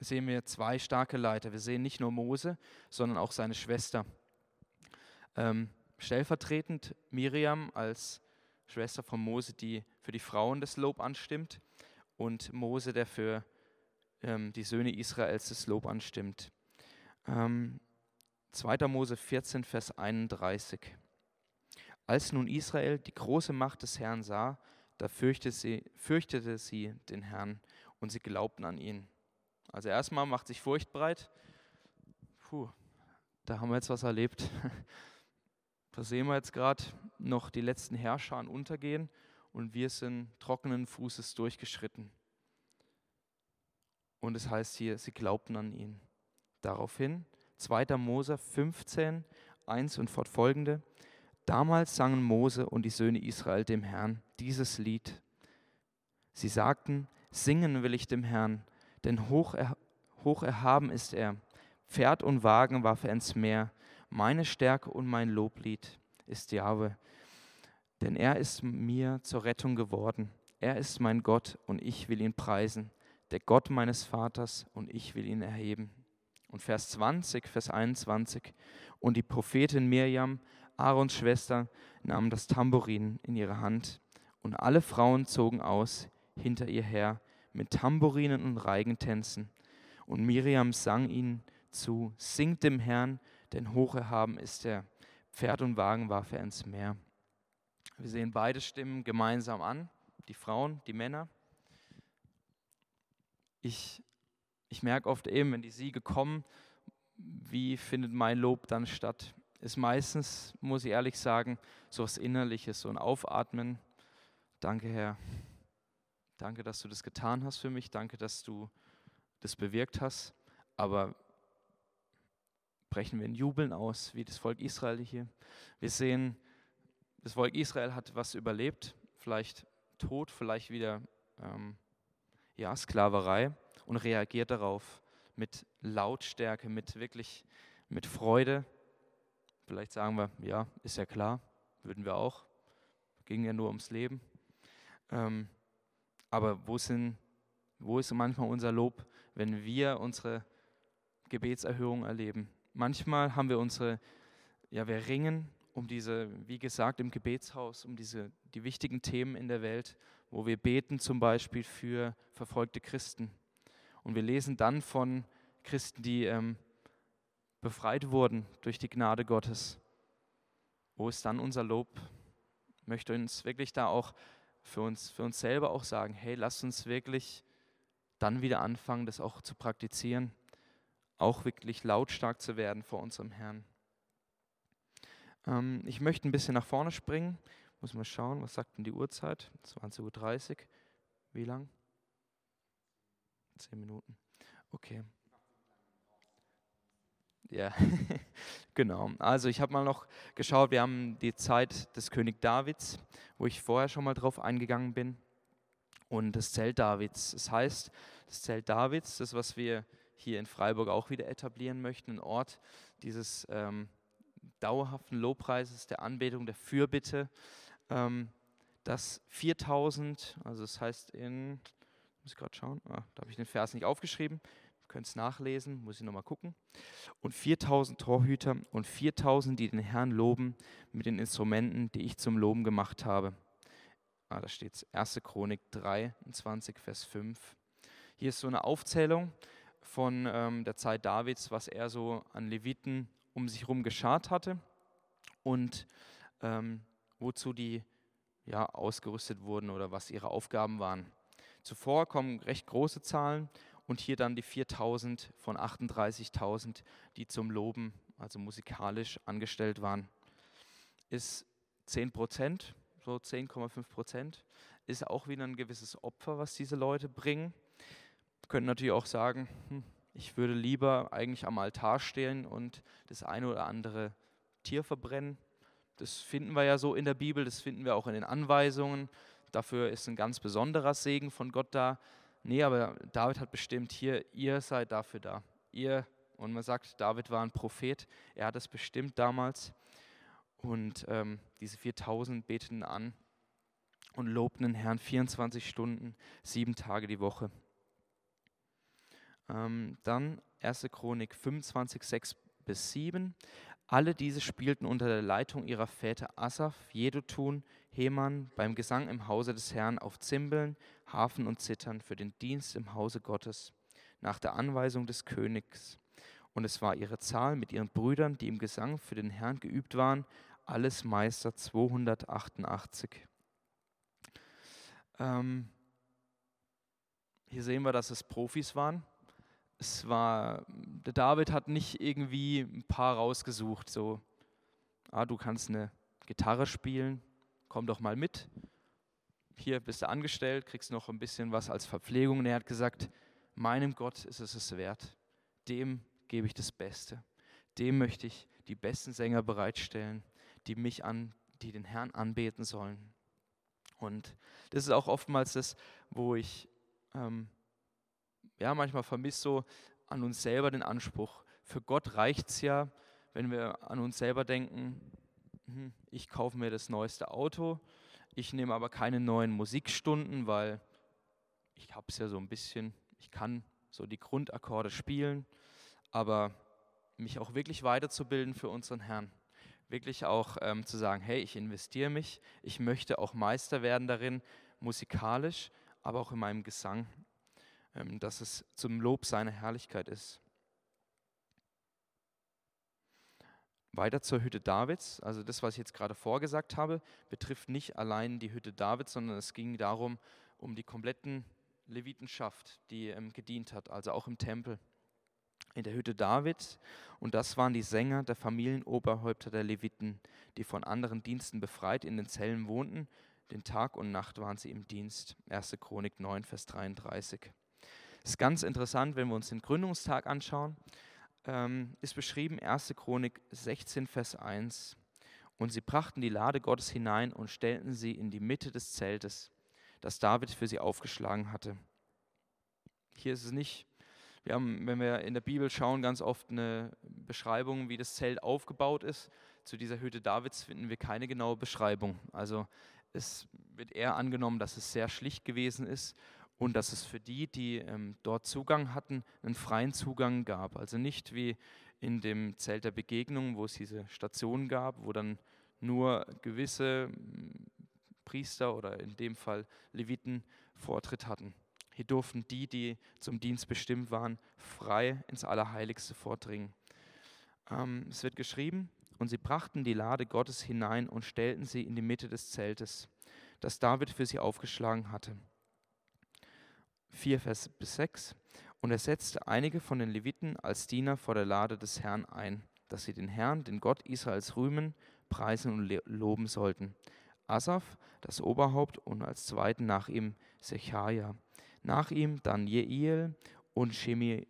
sehen wir zwei starke Leiter. Wir sehen nicht nur Mose, sondern auch seine Schwester. Ähm, stellvertretend Miriam als Schwester von Mose, die für die Frauen das Lob anstimmt, und Mose, der für ähm, die Söhne Israels das Lob anstimmt. Ähm, 2. Mose 14, Vers 31. Als nun Israel die große Macht des Herrn sah, da fürchtete sie, fürchtete sie den Herrn und sie glaubten an ihn. Also erstmal macht sich Furcht breit. Puh, da haben wir jetzt was erlebt. Da sehen wir jetzt gerade noch die letzten Herrscher untergehen und wir sind trockenen Fußes durchgeschritten. Und es heißt hier, sie glaubten an ihn. Daraufhin 2. Mose 15, 1 und fortfolgende. Damals sangen Mose und die Söhne Israel dem Herrn dieses Lied. Sie sagten, singen will ich dem Herrn, denn hoch, er, hoch erhaben ist er. Pferd und Wagen warf er ins Meer. Meine Stärke und mein Loblied ist Jahwe, denn er ist mir zur Rettung geworden. Er ist mein Gott und ich will ihn preisen, der Gott meines Vaters und ich will ihn erheben. Und Vers 20, Vers 21. Und die Prophetin Mirjam, Aarons Schwester, nahm das Tambourin in ihre Hand und alle Frauen zogen aus hinter ihr her mit Tambourinen und Reigentänzen. Und Miriam sang ihnen zu, singt dem Herrn, denn hoch erhaben ist er. Pferd und Wagen warf er ins Meer. Wir sehen beide Stimmen gemeinsam an, die Frauen, die Männer. Ich ich merke oft eben, wenn die Siege kommen, wie findet mein Lob dann statt? Ist meistens, muss ich ehrlich sagen, so was Innerliches, so ein Aufatmen. Danke, Herr. Danke, dass du das getan hast für mich. Danke, dass du das bewirkt hast. Aber brechen wir in Jubeln aus, wie das Volk Israel hier. Wir sehen, das Volk Israel hat was überlebt, vielleicht Tod, vielleicht wieder ähm, ja, Sklaverei und reagiert darauf mit Lautstärke, mit wirklich mit Freude. Vielleicht sagen wir, ja, ist ja klar, würden wir auch. Ging ja nur ums Leben. Ähm, aber wo, sind, wo ist manchmal unser Lob, wenn wir unsere Gebetserhörung erleben? Manchmal haben wir unsere ja, wir ringen um diese, wie gesagt, im Gebetshaus, um diese, die wichtigen Themen in der Welt, wo wir beten zum Beispiel für verfolgte Christen. Und wir lesen dann von Christen, die ähm, befreit wurden durch die Gnade Gottes. Wo ist dann unser Lob? Ich möchte uns wirklich da auch für uns, für uns selber auch sagen, hey, lasst uns wirklich dann wieder anfangen, das auch zu praktizieren, auch wirklich lautstark zu werden vor unserem Herrn. Ähm, ich möchte ein bisschen nach vorne springen. Muss mal schauen, was sagt denn die Uhrzeit? 20.30 Uhr. Wie lang? Zehn Minuten. Okay. Ja, genau. Also ich habe mal noch geschaut, wir haben die Zeit des König Davids, wo ich vorher schon mal drauf eingegangen bin. Und das Zelt Davids. Das heißt, das Zelt Davids, das, was wir hier in Freiburg auch wieder etablieren möchten, ein Ort dieses ähm, dauerhaften Lobpreises, der Anbetung, der Fürbitte, ähm, dass 4000, also das heißt in, muss ich gerade schauen, ah, da habe ich den Vers nicht aufgeschrieben, könnt es nachlesen, muss ich nochmal gucken. Und 4000 Torhüter und 4000, die den Herrn loben mit den Instrumenten, die ich zum Loben gemacht habe. Ah, da steht es, 1. Chronik 23, Vers 5. Hier ist so eine Aufzählung von ähm, der Zeit Davids, was er so an Leviten um sich herum geschart hatte und ähm, wozu die ja, ausgerüstet wurden oder was ihre Aufgaben waren. Zuvor kommen recht große Zahlen und hier dann die 4000 von 38.000, die zum Loben, also musikalisch angestellt waren. Ist 10 Prozent, so 10,5 Prozent, ist auch wieder ein gewisses Opfer, was diese Leute bringen. Können natürlich auch sagen, hm, ich würde lieber eigentlich am Altar stehen und das eine oder andere Tier verbrennen. Das finden wir ja so in der Bibel, das finden wir auch in den Anweisungen. Dafür ist ein ganz besonderer Segen von Gott da. Nee, aber David hat bestimmt hier, ihr seid dafür da. Ihr, und man sagt, David war ein Prophet, er hat es bestimmt damals. Und ähm, diese 4000 beteten an und lobten den Herrn 24 Stunden, sieben Tage die Woche. Ähm, dann 1. Chronik 25, 6 bis 7. Alle diese spielten unter der Leitung ihrer Väter Asaph, Jedutun, Heman beim Gesang im Hause des Herrn auf Zimbeln, Hafen und Zittern für den Dienst im Hause Gottes, nach der Anweisung des Königs. Und es war ihre Zahl mit ihren Brüdern, die im Gesang für den Herrn geübt waren, alles Meister 288. Ähm, hier sehen wir, dass es Profis waren es war, der David hat nicht irgendwie ein paar rausgesucht, so, ah, du kannst eine Gitarre spielen, komm doch mal mit. Hier bist du angestellt, kriegst noch ein bisschen was als Verpflegung. Und er hat gesagt, meinem Gott ist es es wert. Dem gebe ich das Beste. Dem möchte ich die besten Sänger bereitstellen, die mich an, die den Herrn anbeten sollen. Und das ist auch oftmals das, wo ich ähm, ja, manchmal vermisst so an uns selber den Anspruch. Für Gott reicht es ja, wenn wir an uns selber denken, ich kaufe mir das neueste Auto, ich nehme aber keine neuen Musikstunden, weil ich habe es ja so ein bisschen, ich kann so die Grundakkorde spielen, aber mich auch wirklich weiterzubilden für unseren Herrn. Wirklich auch ähm, zu sagen, hey, ich investiere mich, ich möchte auch Meister werden darin, musikalisch, aber auch in meinem Gesang. Ähm, dass es zum Lob seiner Herrlichkeit ist. Weiter zur Hütte Davids. Also das, was ich jetzt gerade vorgesagt habe, betrifft nicht allein die Hütte Davids, sondern es ging darum, um die kompletten Levitenschaft, die ähm, gedient hat, also auch im Tempel. In der Hütte Davids. Und das waren die Sänger der Familienoberhäupter der Leviten, die von anderen Diensten befreit in den Zellen wohnten. Den Tag und Nacht waren sie im Dienst. 1. Chronik 9, Vers 33. Das ist ganz interessant, wenn wir uns den Gründungstag anschauen. Ähm, ist beschrieben 1. Chronik 16, Vers 1. Und sie brachten die Lade Gottes hinein und stellten sie in die Mitte des Zeltes, das David für sie aufgeschlagen hatte. Hier ist es nicht, wir haben, wenn wir in der Bibel schauen, ganz oft eine Beschreibung, wie das Zelt aufgebaut ist. Zu dieser Hütte Davids finden wir keine genaue Beschreibung. Also es wird eher angenommen, dass es sehr schlicht gewesen ist und dass es für die, die ähm, dort Zugang hatten, einen freien Zugang gab. Also nicht wie in dem Zelt der Begegnung, wo es diese Station gab, wo dann nur gewisse mm, Priester oder in dem Fall Leviten Vortritt hatten. Hier durften die, die zum Dienst bestimmt waren, frei ins Allerheiligste vordringen. Ähm, es wird geschrieben, und sie brachten die Lade Gottes hinein und stellten sie in die Mitte des Zeltes, das David für sie aufgeschlagen hatte. 4 Vers bis 6. Und er setzte einige von den Leviten als Diener vor der Lade des Herrn ein, dass sie den Herrn, den Gott Israels, rühmen, preisen und loben sollten. Asaf, das Oberhaupt, und als zweiten nach ihm Sechaja. Nach ihm dann Jeiel und Shemi,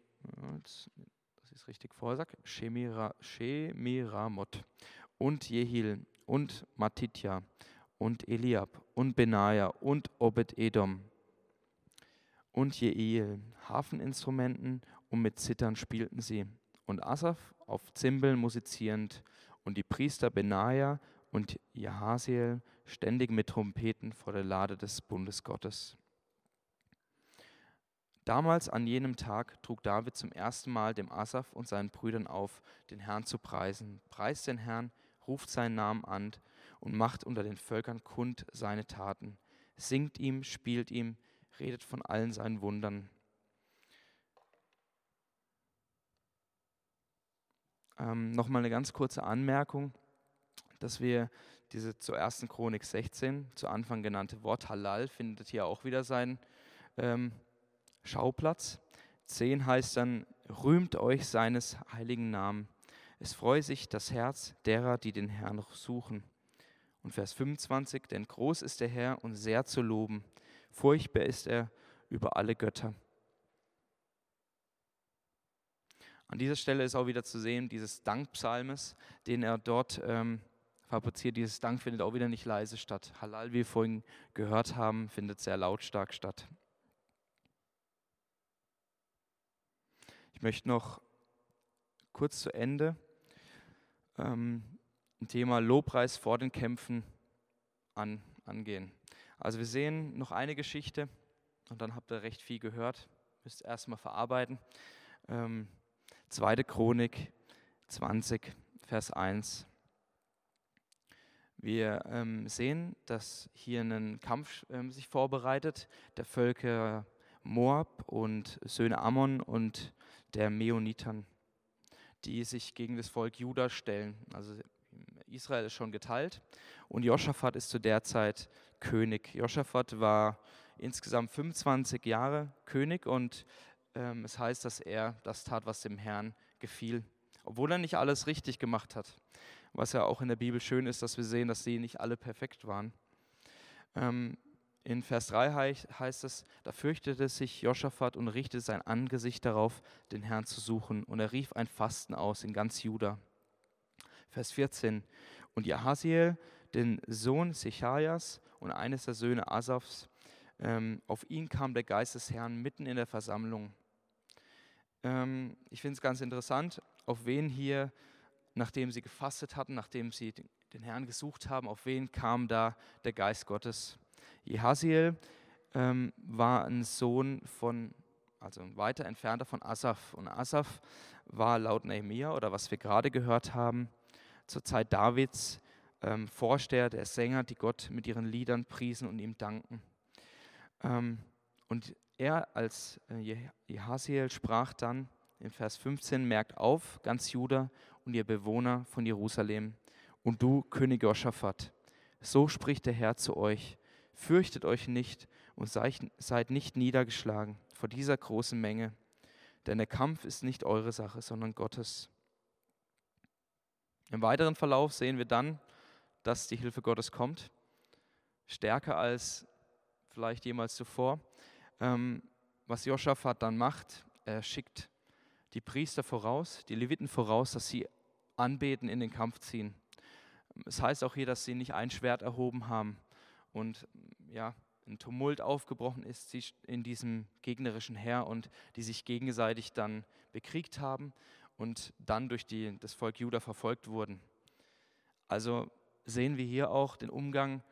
das ist richtig vorsagt, Shemira, Shemiramot und Jehil und Matitja und Eliab und Benaja und Obed-Edom und Jeiel, Hafeninstrumenten und mit Zittern spielten sie. Und Asaf auf Zimbeln musizierend und die Priester Benaja und Jahasiel ständig mit Trompeten vor der Lade des Bundesgottes. Damals an jenem Tag trug David zum ersten Mal dem Asaf und seinen Brüdern auf, den Herrn zu preisen. Preist den Herrn, ruft seinen Namen an und macht unter den Völkern kund seine Taten. Singt ihm, spielt ihm, redet von allen seinen Wundern. Ähm, Nochmal eine ganz kurze Anmerkung, dass wir diese zur ersten Chronik 16 zu Anfang genannte Wort Halal findet hier auch wieder seinen ähm, Schauplatz. 10 heißt dann, rühmt euch seines heiligen Namen. Es freue sich das Herz derer, die den Herrn suchen. Und Vers 25, denn groß ist der Herr und sehr zu loben. Furchtbar ist er über alle Götter. An dieser Stelle ist auch wieder zu sehen, dieses Dankpsalmes, den er dort ähm, fabriziert. Dieses Dank findet auch wieder nicht leise statt. Halal, wie wir vorhin gehört haben, findet sehr lautstark statt. Ich möchte noch kurz zu Ende ähm, ein Thema Lobpreis vor den Kämpfen an, angehen. Also wir sehen noch eine Geschichte und dann habt ihr recht viel gehört, müsst erstmal verarbeiten. Ähm, zweite Chronik 20, Vers 1. Wir ähm, sehen, dass hier ein Kampf ähm, sich vorbereitet, der Völker Moab und Söhne Ammon und der Meonitern, die sich gegen das Volk Juda stellen. Also Israel ist schon geteilt und Joschafat ist zu der Zeit König. Joschafat war insgesamt 25 Jahre König und ähm, es heißt, dass er das tat, was dem Herrn gefiel, obwohl er nicht alles richtig gemacht hat. Was ja auch in der Bibel schön ist, dass wir sehen, dass sie nicht alle perfekt waren. Ähm, in Vers 3 heißt es, da fürchtete sich Joschafat und richtete sein Angesicht darauf, den Herrn zu suchen. Und er rief ein Fasten aus in ganz Juda. Vers 14. Und Jahasiel, den Sohn Sechajas und eines der Söhne Asafs, ähm, auf ihn kam der Geist des Herrn mitten in der Versammlung. Ähm, ich finde es ganz interessant, auf wen hier, nachdem sie gefastet hatten, nachdem sie den Herrn gesucht haben, auf wen kam da der Geist Gottes. Jehasiel ähm, war ein Sohn von, also ein weiter entfernter von Asaf. Und Asaf war laut Nehemiah oder was wir gerade gehört haben, zur Zeit Davids ähm, Vorsteher der Sänger, die Gott mit ihren Liedern priesen und ihm danken. Ähm, und er als äh, Jehasiel sprach dann in Vers 15, merkt auf, ganz Juda und ihr Bewohner von Jerusalem, und du, König Joschafat, so spricht der Herr zu euch, fürchtet euch nicht und seid nicht niedergeschlagen vor dieser großen Menge, denn der Kampf ist nicht eure Sache, sondern Gottes. Im weiteren Verlauf sehen wir dann, dass die Hilfe Gottes kommt, stärker als vielleicht jemals zuvor. Ähm, was Joschafat dann macht, er schickt die Priester voraus, die Leviten voraus, dass sie anbeten, in den Kampf ziehen. Es heißt auch hier, dass sie nicht ein Schwert erhoben haben und ja, ein Tumult aufgebrochen ist in diesem gegnerischen Heer und die sich gegenseitig dann bekriegt haben und dann durch die, das Volk Juda verfolgt wurden. Also sehen wir hier auch den Umgang,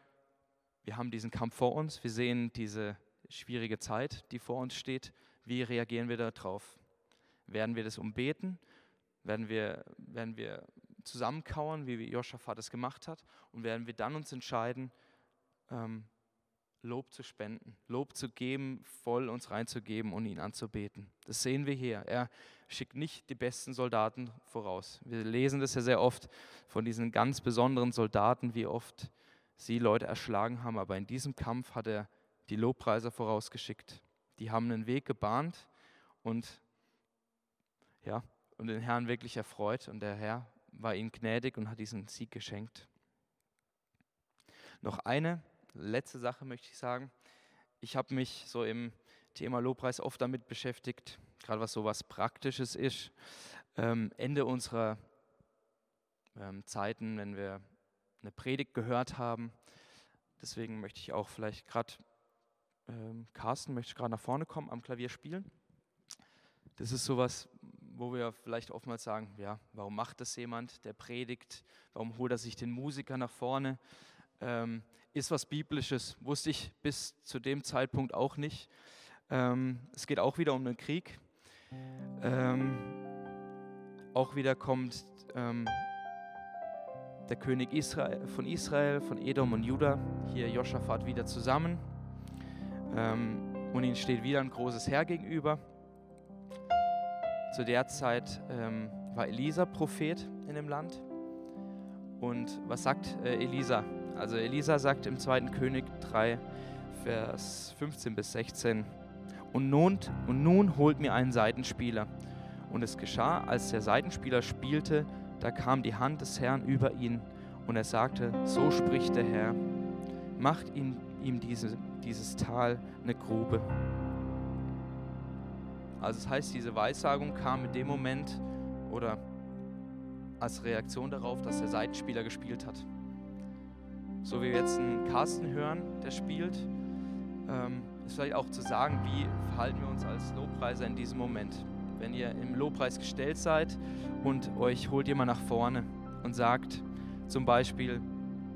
wir haben diesen Kampf vor uns, wir sehen diese schwierige Zeit, die vor uns steht. Wie reagieren wir darauf? Werden wir das umbeten? werden wir, werden wir zusammenkauern, wie Joschafat es gemacht hat, und werden wir dann uns entscheiden, ähm, Lob zu spenden, Lob zu geben, voll uns reinzugeben und ihn anzubeten. Das sehen wir hier. Er schickt nicht die besten Soldaten voraus. Wir lesen das ja sehr oft von diesen ganz besonderen Soldaten, wie oft sie Leute erschlagen haben. Aber in diesem Kampf hat er die Lobpreiser vorausgeschickt. Die haben einen Weg gebahnt und, ja, und den Herrn wirklich erfreut. Und der Herr war ihnen gnädig und hat diesen Sieg geschenkt. Noch eine letzte Sache möchte ich sagen. Ich habe mich so im Thema Lobpreis oft damit beschäftigt, gerade was so was Praktisches ist. Ähm, Ende unserer ähm, Zeiten, wenn wir eine Predigt gehört haben. Deswegen möchte ich auch vielleicht gerade, ähm, Carsten möchte gerade nach vorne kommen, am Klavier spielen. Das ist sowas, wo wir vielleicht oftmals sagen, ja, warum macht das jemand, der predigt? Warum holt er sich den Musiker nach vorne? Ähm, ist was Biblisches, wusste ich bis zu dem Zeitpunkt auch nicht. Ähm, es geht auch wieder um den Krieg. Ähm, auch wieder kommt ähm, der König Israel, von Israel, von Edom und Juda, hier Joschafat wieder zusammen. Ähm, und ihnen steht wieder ein großes Heer gegenüber. Zu der Zeit war Elisa Prophet in dem Land. Und was sagt äh, Elisa? Also Elisa sagt im 2. König 3, Vers 15 bis 16, und nun, und nun holt mir einen Seitenspieler. Und es geschah, als der Seitenspieler spielte, da kam die Hand des Herrn über ihn und er sagte, so spricht der Herr, macht ihn, ihm diese, dieses Tal eine Grube. Also das heißt, diese Weissagung kam in dem Moment oder als Reaktion darauf, dass der Seitenspieler gespielt hat. So wie wir jetzt einen Carsten hören, der spielt, ähm, ist vielleicht auch zu sagen, wie verhalten wir uns als Lobpreiser in diesem Moment wenn ihr im Lobpreis gestellt seid und euch holt jemand nach vorne und sagt zum Beispiel,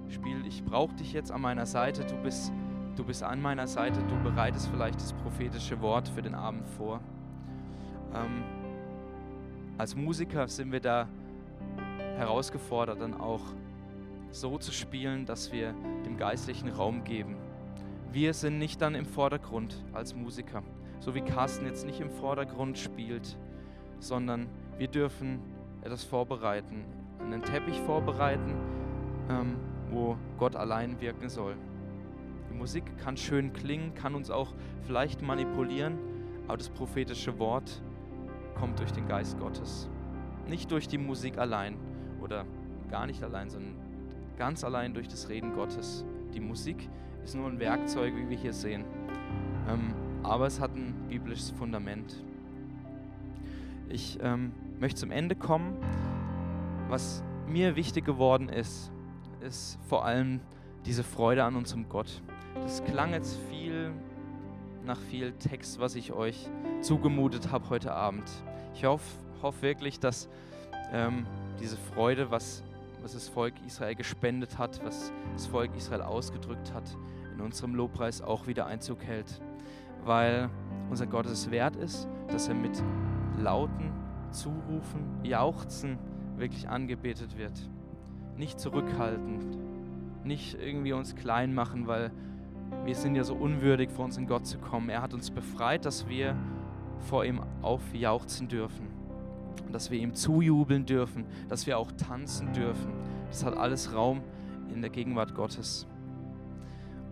Spiel, ich brauche dich jetzt an meiner Seite, du bist, du bist an meiner Seite, du bereitest vielleicht das prophetische Wort für den Abend vor. Ähm, als Musiker sind wir da herausgefordert, dann auch so zu spielen, dass wir dem geistlichen Raum geben. Wir sind nicht dann im Vordergrund als Musiker so wie Carsten jetzt nicht im Vordergrund spielt, sondern wir dürfen etwas vorbereiten, einen Teppich vorbereiten, ähm, wo Gott allein wirken soll. Die Musik kann schön klingen, kann uns auch vielleicht manipulieren, aber das prophetische Wort kommt durch den Geist Gottes. Nicht durch die Musik allein oder gar nicht allein, sondern ganz allein durch das Reden Gottes. Die Musik ist nur ein Werkzeug, wie wir hier sehen. Ähm, aber es hat ein biblisches Fundament. Ich ähm, möchte zum Ende kommen. Was mir wichtig geworden ist, ist vor allem diese Freude an unserem Gott. Das klang jetzt viel nach viel Text, was ich euch zugemutet habe heute Abend. Ich hoffe hoff wirklich, dass ähm, diese Freude, was, was das Volk Israel gespendet hat, was das Volk Israel ausgedrückt hat, in unserem Lobpreis auch wieder Einzug hält weil unser Gott es wert ist, dass er mit lauten Zurufen, Jauchzen wirklich angebetet wird. Nicht zurückhaltend, nicht irgendwie uns klein machen, weil wir sind ja so unwürdig, vor unseren Gott zu kommen. Er hat uns befreit, dass wir vor ihm aufjauchzen dürfen, dass wir ihm zujubeln dürfen, dass wir auch tanzen dürfen. Das hat alles Raum in der Gegenwart Gottes.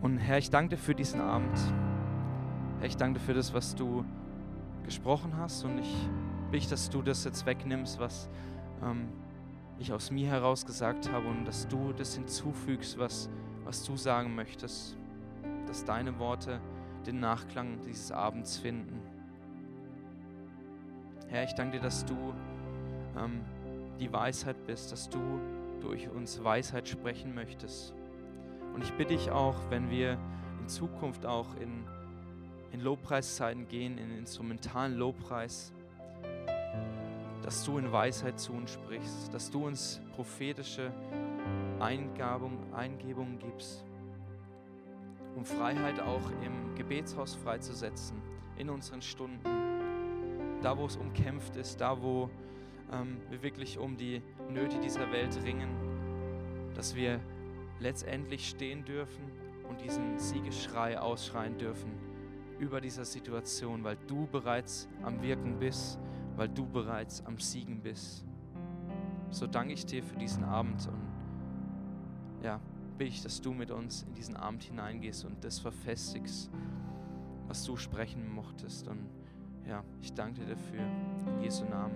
Und Herr, ich danke dir für diesen Abend. Herr, ich danke dir für das, was du gesprochen hast und ich bitte, dass du das jetzt wegnimmst, was ähm, ich aus mir heraus gesagt habe und dass du das hinzufügst, was, was du sagen möchtest, dass deine Worte den Nachklang dieses Abends finden. Herr, ich danke dir, dass du ähm, die Weisheit bist, dass du durch uns Weisheit sprechen möchtest. Und ich bitte dich auch, wenn wir in Zukunft auch in in Lobpreiszeiten gehen, in instrumentalen Lobpreis, dass du in Weisheit zu uns sprichst, dass du uns prophetische Eingabung, Eingebungen gibst, um Freiheit auch im Gebetshaus freizusetzen, in unseren Stunden, da wo es umkämpft ist, da wo ähm, wir wirklich um die Nöte dieser Welt ringen, dass wir letztendlich stehen dürfen und diesen Siegesschrei ausschreien dürfen über dieser Situation, weil du bereits am Wirken bist, weil du bereits am Siegen bist. So danke ich dir für diesen Abend und ja, bitte ich, dass du mit uns in diesen Abend hineingehst und das verfestigst, was du sprechen mochtest. Und ja, ich danke dir dafür. In Jesu Namen.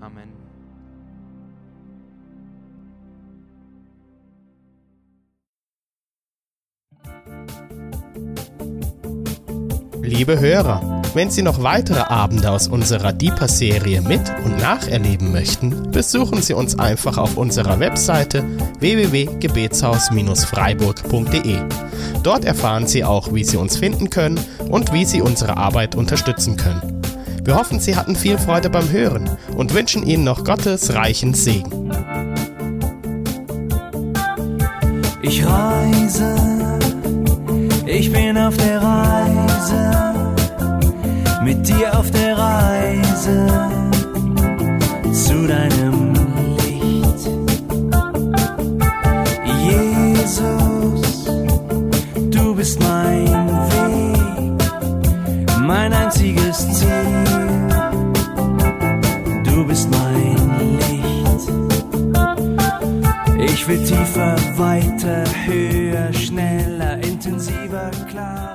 Amen. Liebe Hörer, wenn Sie noch weitere Abende aus unserer Deeper-Serie mit und nacherleben möchten, besuchen Sie uns einfach auf unserer Webseite www.gebetshaus-freiburg.de. Dort erfahren Sie auch, wie Sie uns finden können und wie Sie unsere Arbeit unterstützen können. Wir hoffen, Sie hatten viel Freude beim Hören und wünschen Ihnen noch Gottes reichen Segen. Ich reise, ich bin auf der Reise, mit dir auf der Reise Ich will tiefer, weiter, höher, schneller, intensiver, klarer.